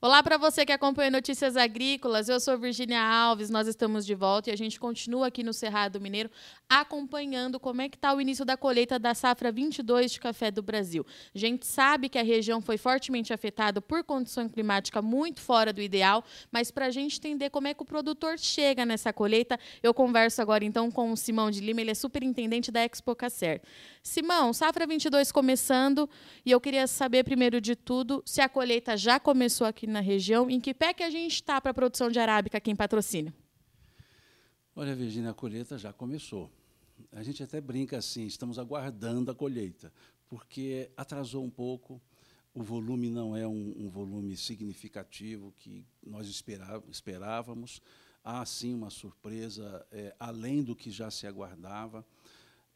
Olá para você que acompanha Notícias Agrícolas. Eu sou Virginia Alves, nós estamos de volta e a gente continua aqui no Cerrado Mineiro acompanhando como é que está o início da colheita da safra 22 de café do Brasil. A gente sabe que a região foi fortemente afetada por condição climática muito fora do ideal, mas para a gente entender como é que o produtor chega nessa colheita, eu converso agora então com o Simão de Lima, ele é superintendente da Expo Cacer. Simão, safra 22 começando e eu queria saber primeiro de tudo se a colheita já começou aqui na região. Em que pé que a gente está para a produção de arábica aqui em patrocínio? Olha, Virginia, a colheita já começou. A gente até brinca assim, estamos aguardando a colheita, porque atrasou um pouco, o volume não é um, um volume significativo que nós esperávamos. Há, sim, uma surpresa é, além do que já se aguardava.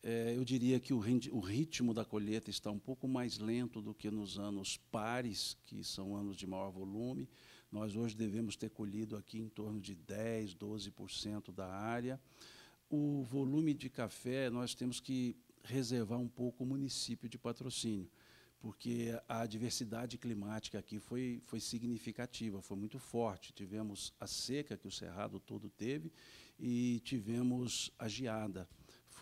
É, eu diria que o, o, ritmo da colheita está um pouco mais lento do que nos anos pares, que são anos de maior volume. Nós hoje devemos ter colhido aqui em torno de 10, 12% da área. O volume de café, nós temos que reservar um pouco o município de patrocínio, porque a diversidade climática aqui foi, foi significativa, foi muito forte. Tivemos a seca que o Cerrado todo teve e tivemos a geada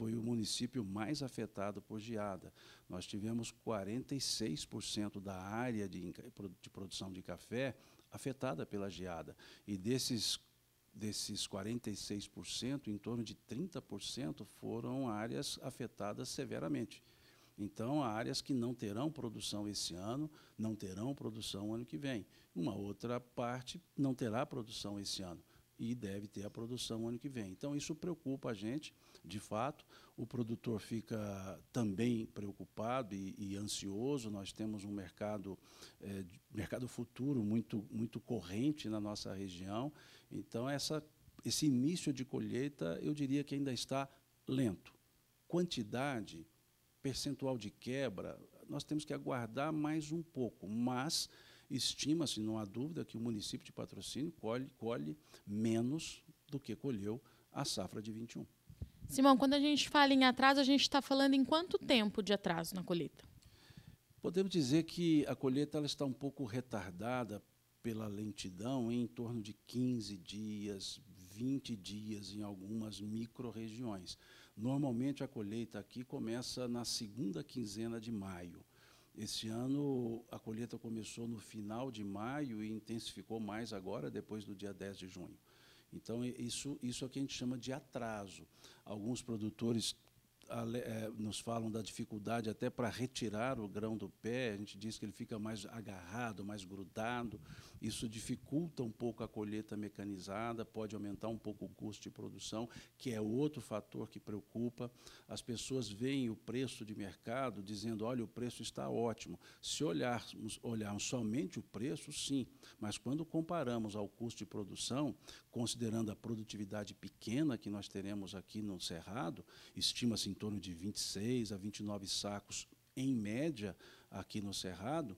foi o município mais afetado por geada. Nós tivemos 46% da área de, de produção de café afetada pela geada. E desses desses 46%, em torno de 30% foram áreas afetadas severamente. Então, há áreas que não terão produção esse ano, não terão produção ano que vem. Uma outra parte não terá produção esse ano e deve ter a produção ano que vem. Então, isso preocupa a gente, de fato. O produtor fica também preocupado e, e ansioso. Nós temos um mercado, é, mercado futuro muito, muito corrente na nossa região. Então, essa, esse início de colheita, eu diria que ainda está lento. Quantidade, percentual de quebra, nós temos que aguardar mais um pouco, mas Estima-se, não há dúvida, que o município de patrocínio colhe, colhe menos do que colheu a safra de 21. Simão, quando a gente fala em atraso, a gente está falando em quanto tempo de atraso na colheita? Podemos dizer que a colheita ela está um pouco retardada pela lentidão em torno de 15 dias, 20 dias em algumas micro-regiões. Normalmente a colheita aqui começa na segunda quinzena de maio. Esse ano a colheita começou no final de maio e intensificou mais agora, depois do dia 10 de junho. Então, isso, isso é o que a gente chama de atraso. Alguns produtores é, nos falam da dificuldade até para retirar o grão do pé, a gente diz que ele fica mais agarrado, mais grudado. Isso dificulta um pouco a colheita mecanizada, pode aumentar um pouco o custo de produção, que é outro fator que preocupa. As pessoas veem o preço de mercado dizendo: olha, o preço está ótimo. Se olharmos, olharmos somente o preço, sim, mas quando comparamos ao custo de produção, considerando a produtividade pequena que nós teremos aqui no Cerrado, estima-se em torno de 26 a 29 sacos em média aqui no Cerrado,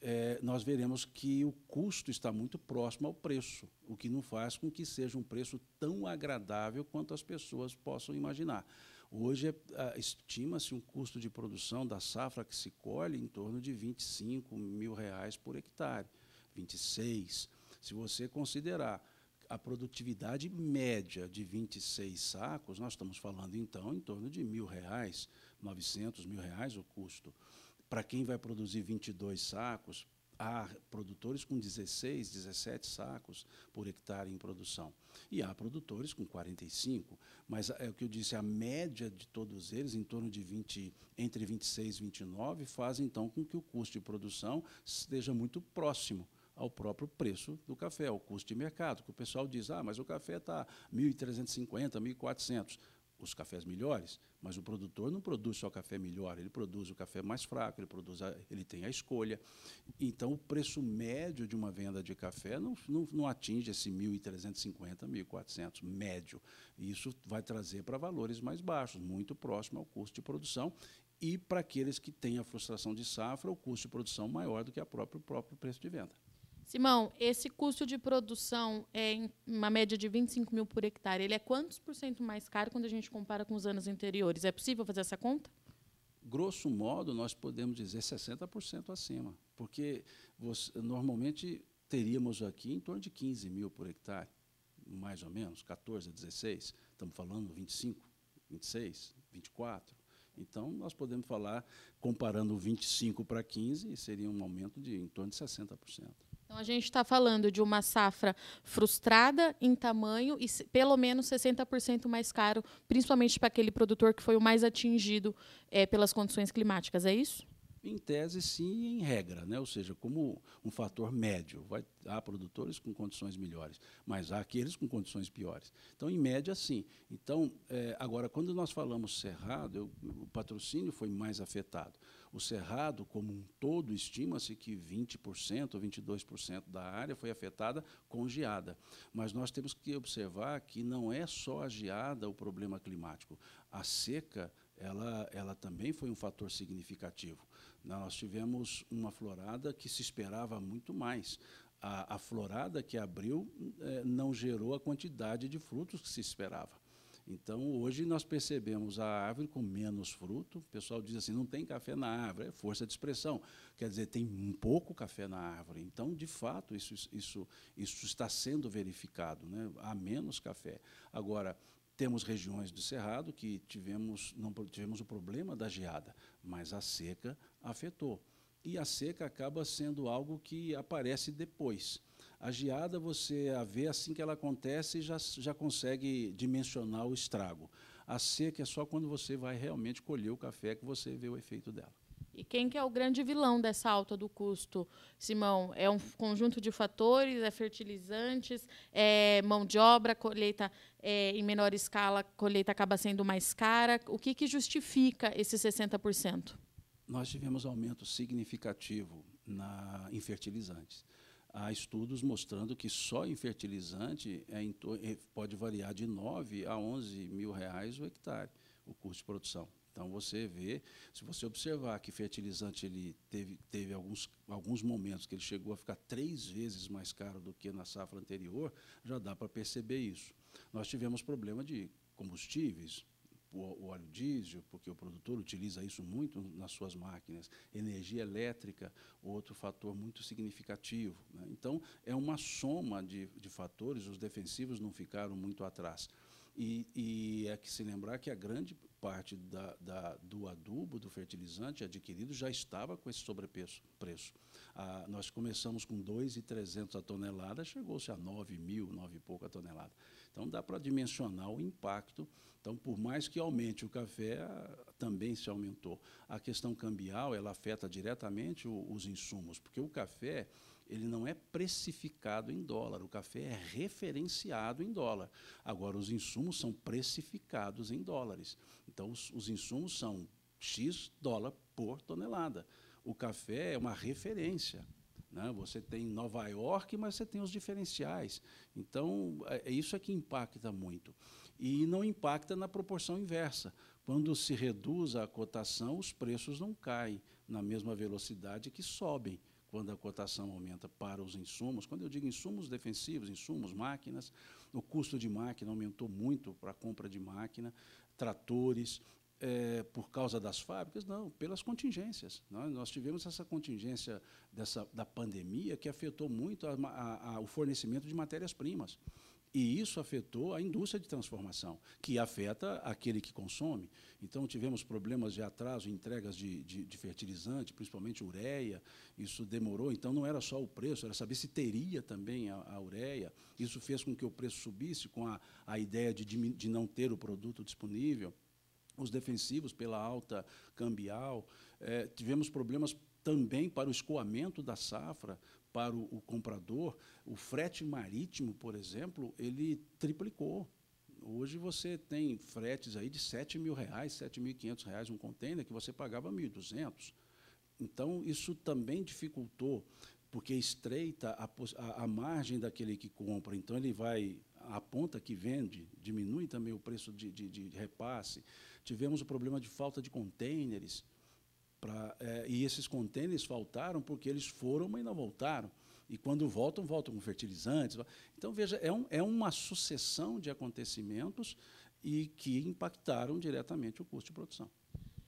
é, nós veremos que o custo está muito próximo ao preço, o que não faz com que seja um preço tão agradável quanto as pessoas possam imaginar. Hoje é, estima-se um custo de produção da safra que se colhe em torno de 25 mil reais por hectare, 26. Se você considerar a produtividade média de 26 sacos, nós estamos falando então em torno de mil reais, 900 mil reais o custo. Para quem vai produzir 22 sacos, há produtores com 16, 17 sacos por hectare em produção. E há produtores com 45, mas é o que eu disse, a média de todos eles, em torno de 20, entre 26 e 29, faz então com que o custo de produção esteja muito próximo ao próprio preço do café, ao custo de mercado, que o pessoal diz, ah, mas o café está 1.350, 1.400, os cafés melhores, mas o produtor não produz só café melhor, ele produz o café mais fraco, ele, produz a, ele tem a escolha. Então, o preço médio de uma venda de café não, não, não atinge esse 1.350, 1.400 médio. Isso vai trazer para valores mais baixos, muito próximo ao custo de produção, e para aqueles que têm a frustração de safra, o custo de produção maior do que o próprio preço de venda. Simão, esse custo de produção é em uma média de 25 mil por hectare. Ele é quantos por cento mais caro quando a gente compara com os anos anteriores? É possível fazer essa conta? Grosso modo, nós podemos dizer 60% acima. Porque você, normalmente teríamos aqui em torno de 15 mil por hectare, mais ou menos, 14, 16, estamos falando 25, 26, 24. Então, nós podemos falar, comparando 25 para 15, seria um aumento de em torno de 60%. Então, a gente está falando de uma safra frustrada em tamanho e pelo menos 60% mais caro, principalmente para aquele produtor que foi o mais atingido é, pelas condições climáticas, é isso? Em tese, sim, em regra, né? ou seja, como um fator médio. Vai, há produtores com condições melhores, mas há aqueles com condições piores. Então, em média, sim. Então, é, agora, quando nós falamos cerrado, eu, o patrocínio foi mais afetado. O cerrado, como um todo, estima-se que 20% ou 22% da área foi afetada com geada. Mas nós temos que observar que não é só a geada o problema climático. A seca ela, ela também foi um fator significativo. Nós tivemos uma florada que se esperava muito mais. A, a florada que abriu eh, não gerou a quantidade de frutos que se esperava. Então, hoje nós percebemos a árvore com menos fruto. O pessoal diz assim: não tem café na árvore, é força de expressão. Quer dizer, tem um pouco café na árvore. Então, de fato, isso, isso, isso está sendo verificado. Né? Há menos café. Agora, temos regiões do Cerrado que tivemos, não tivemos o problema da geada, mas a seca afetou. E a seca acaba sendo algo que aparece depois. A geada você a vê assim que ela acontece e já, já consegue dimensionar o estrago. A seca é só quando você vai realmente colher o café que você vê o efeito dela. E quem que é o grande vilão dessa alta do custo, Simão? É um conjunto de fatores, é fertilizantes, é mão de obra, colheita é, em menor escala, colheita acaba sendo mais cara. O que, que justifica esse 60%? Nós tivemos aumento significativo na, em fertilizantes. Há estudos mostrando que só em fertilizante é é, pode variar de 9 a 11 mil reais o hectare, o custo de produção. Então você vê, se você observar que fertilizante ele teve, teve alguns, alguns momentos que ele chegou a ficar três vezes mais caro do que na safra anterior, já dá para perceber isso. Nós tivemos problema de combustíveis, o óleo diesel, porque o produtor utiliza isso muito nas suas máquinas, energia elétrica, outro fator muito significativo. Né? Então, é uma soma de, de fatores, os defensivos não ficaram muito atrás. E, e, é que se lembrar que a grande parte da, da, do adubo, do fertilizante adquirido, já estava com esse sobrepreço. Preço. Ah, nós começamos com 2,300 a tonelada, chegou-se a 9 mil, 9 e pouco a tonelada. Então, dá para dimensionar o impacto. Então, por mais que aumente o café, também se aumentou. A questão cambial, ela afeta diretamente o, os insumos, porque o café ele não é precificado em dólar, o café é referenciado em dólar. Agora, os insumos são precificados em dólares. Então, os, os insumos são X dólar por tonelada. O café é uma referência. Né? Você tem Nova York, mas você tem os diferenciais. Então, é, é isso é que impacta muito. E não impacta na proporção inversa. Quando se reduz a cotação, os preços não caem na mesma velocidade que sobem quando a cotação aumenta para os insumos. Quando eu digo insumos defensivos, insumos, máquinas, o custo de máquina aumentou muito para a compra de máquina, tratores, é, por causa das fábricas? Não, pelas contingências. Nós, nós tivemos essa contingência dessa, da pandemia que afetou muito a, a, a, o fornecimento de matérias-primas. E isso afetou a indústria de transformação, que afeta aquele que consome. Então, tivemos problemas de atraso em entregas de, de, de, fertilizante, principalmente ureia. Isso demorou. Então, não era só o preço, era saber se teria também a, a ureia. Isso fez com que o preço subisse, com a, a ideia de, de não ter o produto disponível. Os defensivos pela alta cambial. É, tivemos problemas também para o escoamento da safra, para o, o, comprador, o frete marítimo, por exemplo, ele triplicou. Hoje você tem fretes aí de 7 mil reais, 7.500 reais um container que você pagava 1.200. Então, isso também dificultou, porque estreita a, a, a, margem daquele que compra. Então, ele vai, a ponta que vende, diminui também o preço de, de, de repasse. Tivemos o problema de falta de contêineres. Pra, é, e esses contêineres faltaram porque eles foram, mas não voltaram. E quando voltam, voltam com fertilizantes. Então, veja, é, um, é uma sucessão de acontecimentos e que impactaram diretamente o custo de produção.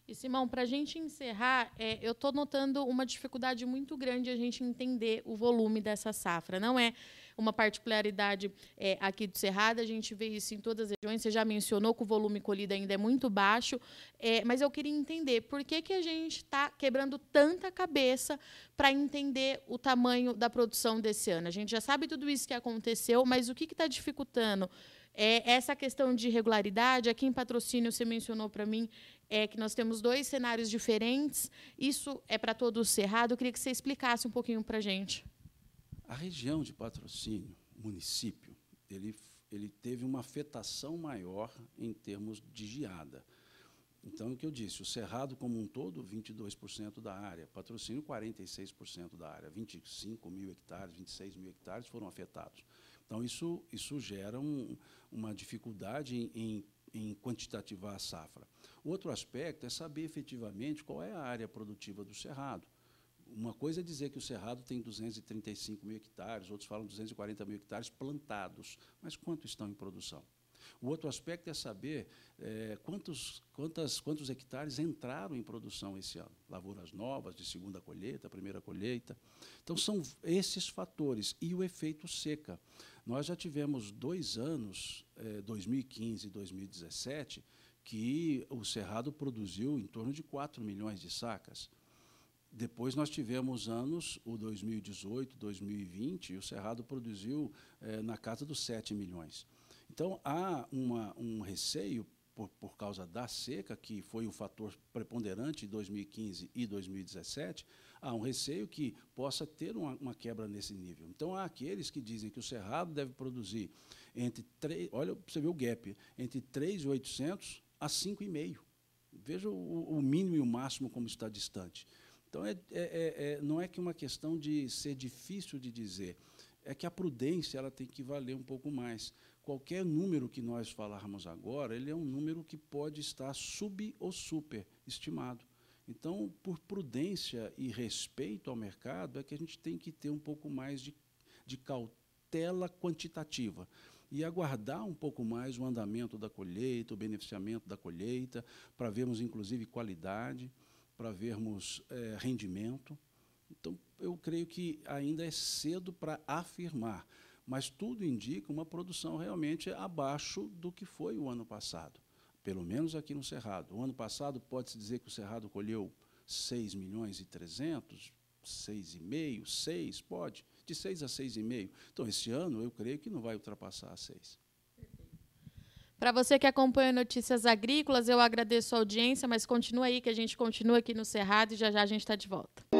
E, Simão, para a gente encerrar, é, eu estou notando uma dificuldade muito grande a gente entender o volume dessa safra. Não é uma particularidade é, aqui do Cerrado, a gente vê isso em todas as regiões. Você já mencionou que o volume colhido ainda é muito baixo, é, mas eu queria entender por que, que a gente está quebrando tanta cabeça para entender o tamanho da produção desse ano. A gente já sabe tudo isso que aconteceu, mas o que está dificultando? É, essa questão de regularidade, aqui em patrocínio você mencionou para mim é que nós temos dois cenários diferentes. Isso é para todo o Cerrado. Eu queria que você explicasse um pouquinho para a gente. A região de patrocínio, município, ele, ele teve uma afetação maior em termos de geada. Então, o que eu disse, o Cerrado como um todo, 22% da área, patrocínio, 46% da área, 25 mil hectares, 26 mil hectares foram afetados. Então, isso, isso gera um, uma dificuldade em, em, em quantitativar a safra. Outro aspecto é saber efetivamente qual é a área produtiva do Cerrado. Uma coisa é dizer que o Cerrado tem 235 mil hectares, outros falam 240 mil hectares plantados, mas quanto estão em produção? O outro aspecto é saber é, quantos, quantas, quantos hectares entraram em produção esse ano. Lavouras novas, de segunda colheita, primeira colheita. Então, são esses fatores. E o efeito seca. Nós já tivemos dois anos, é, 2015 e 2017, que o Cerrado produziu em torno de 4 milhões de sacas. Depois nós tivemos anos, o 2018, 2020, e o Cerrado produziu é, na casa dos 7 milhões. Então, há uma, um receio, por, por causa da seca, que foi o fator preponderante em 2015 e 2017, há um receio que possa ter uma, uma quebra nesse nível. Então, há aqueles que dizem que o Cerrado deve produzir entre 3, olha, você vê o gap, entre 3,800 a 5,5. Veja o, o mínimo e o máximo como está distante. Então, é, é, é, é, não é que uma questão de ser difícil de dizer, é que a prudência ela tem que valer um pouco mais. Qualquer número que nós falarmos agora, ele é um número que pode estar sub ou super estimado. Então, por prudência e respeito ao mercado, é que a gente tem que ter um pouco mais de, de cautela quantitativa e aguardar um pouco mais o andamento da colheita, o beneficiamento da colheita, para vermos, inclusive, qualidade para vermos é, rendimento. Então, eu creio que ainda é cedo para afirmar, mas tudo indica uma produção realmente abaixo do que foi o ano passado, pelo menos aqui no Cerrado. O ano passado pode-se dizer que o Cerrado colheu 6 milhões e 300, 6,5, 6, pode, de 6 a 6,5. Então, esse ano eu creio que não vai ultrapassar 6. Para você que acompanha Notícias Agrícolas, eu agradeço a audiência, mas continua aí que a gente continua aqui no Cerrado e já já a gente está de volta.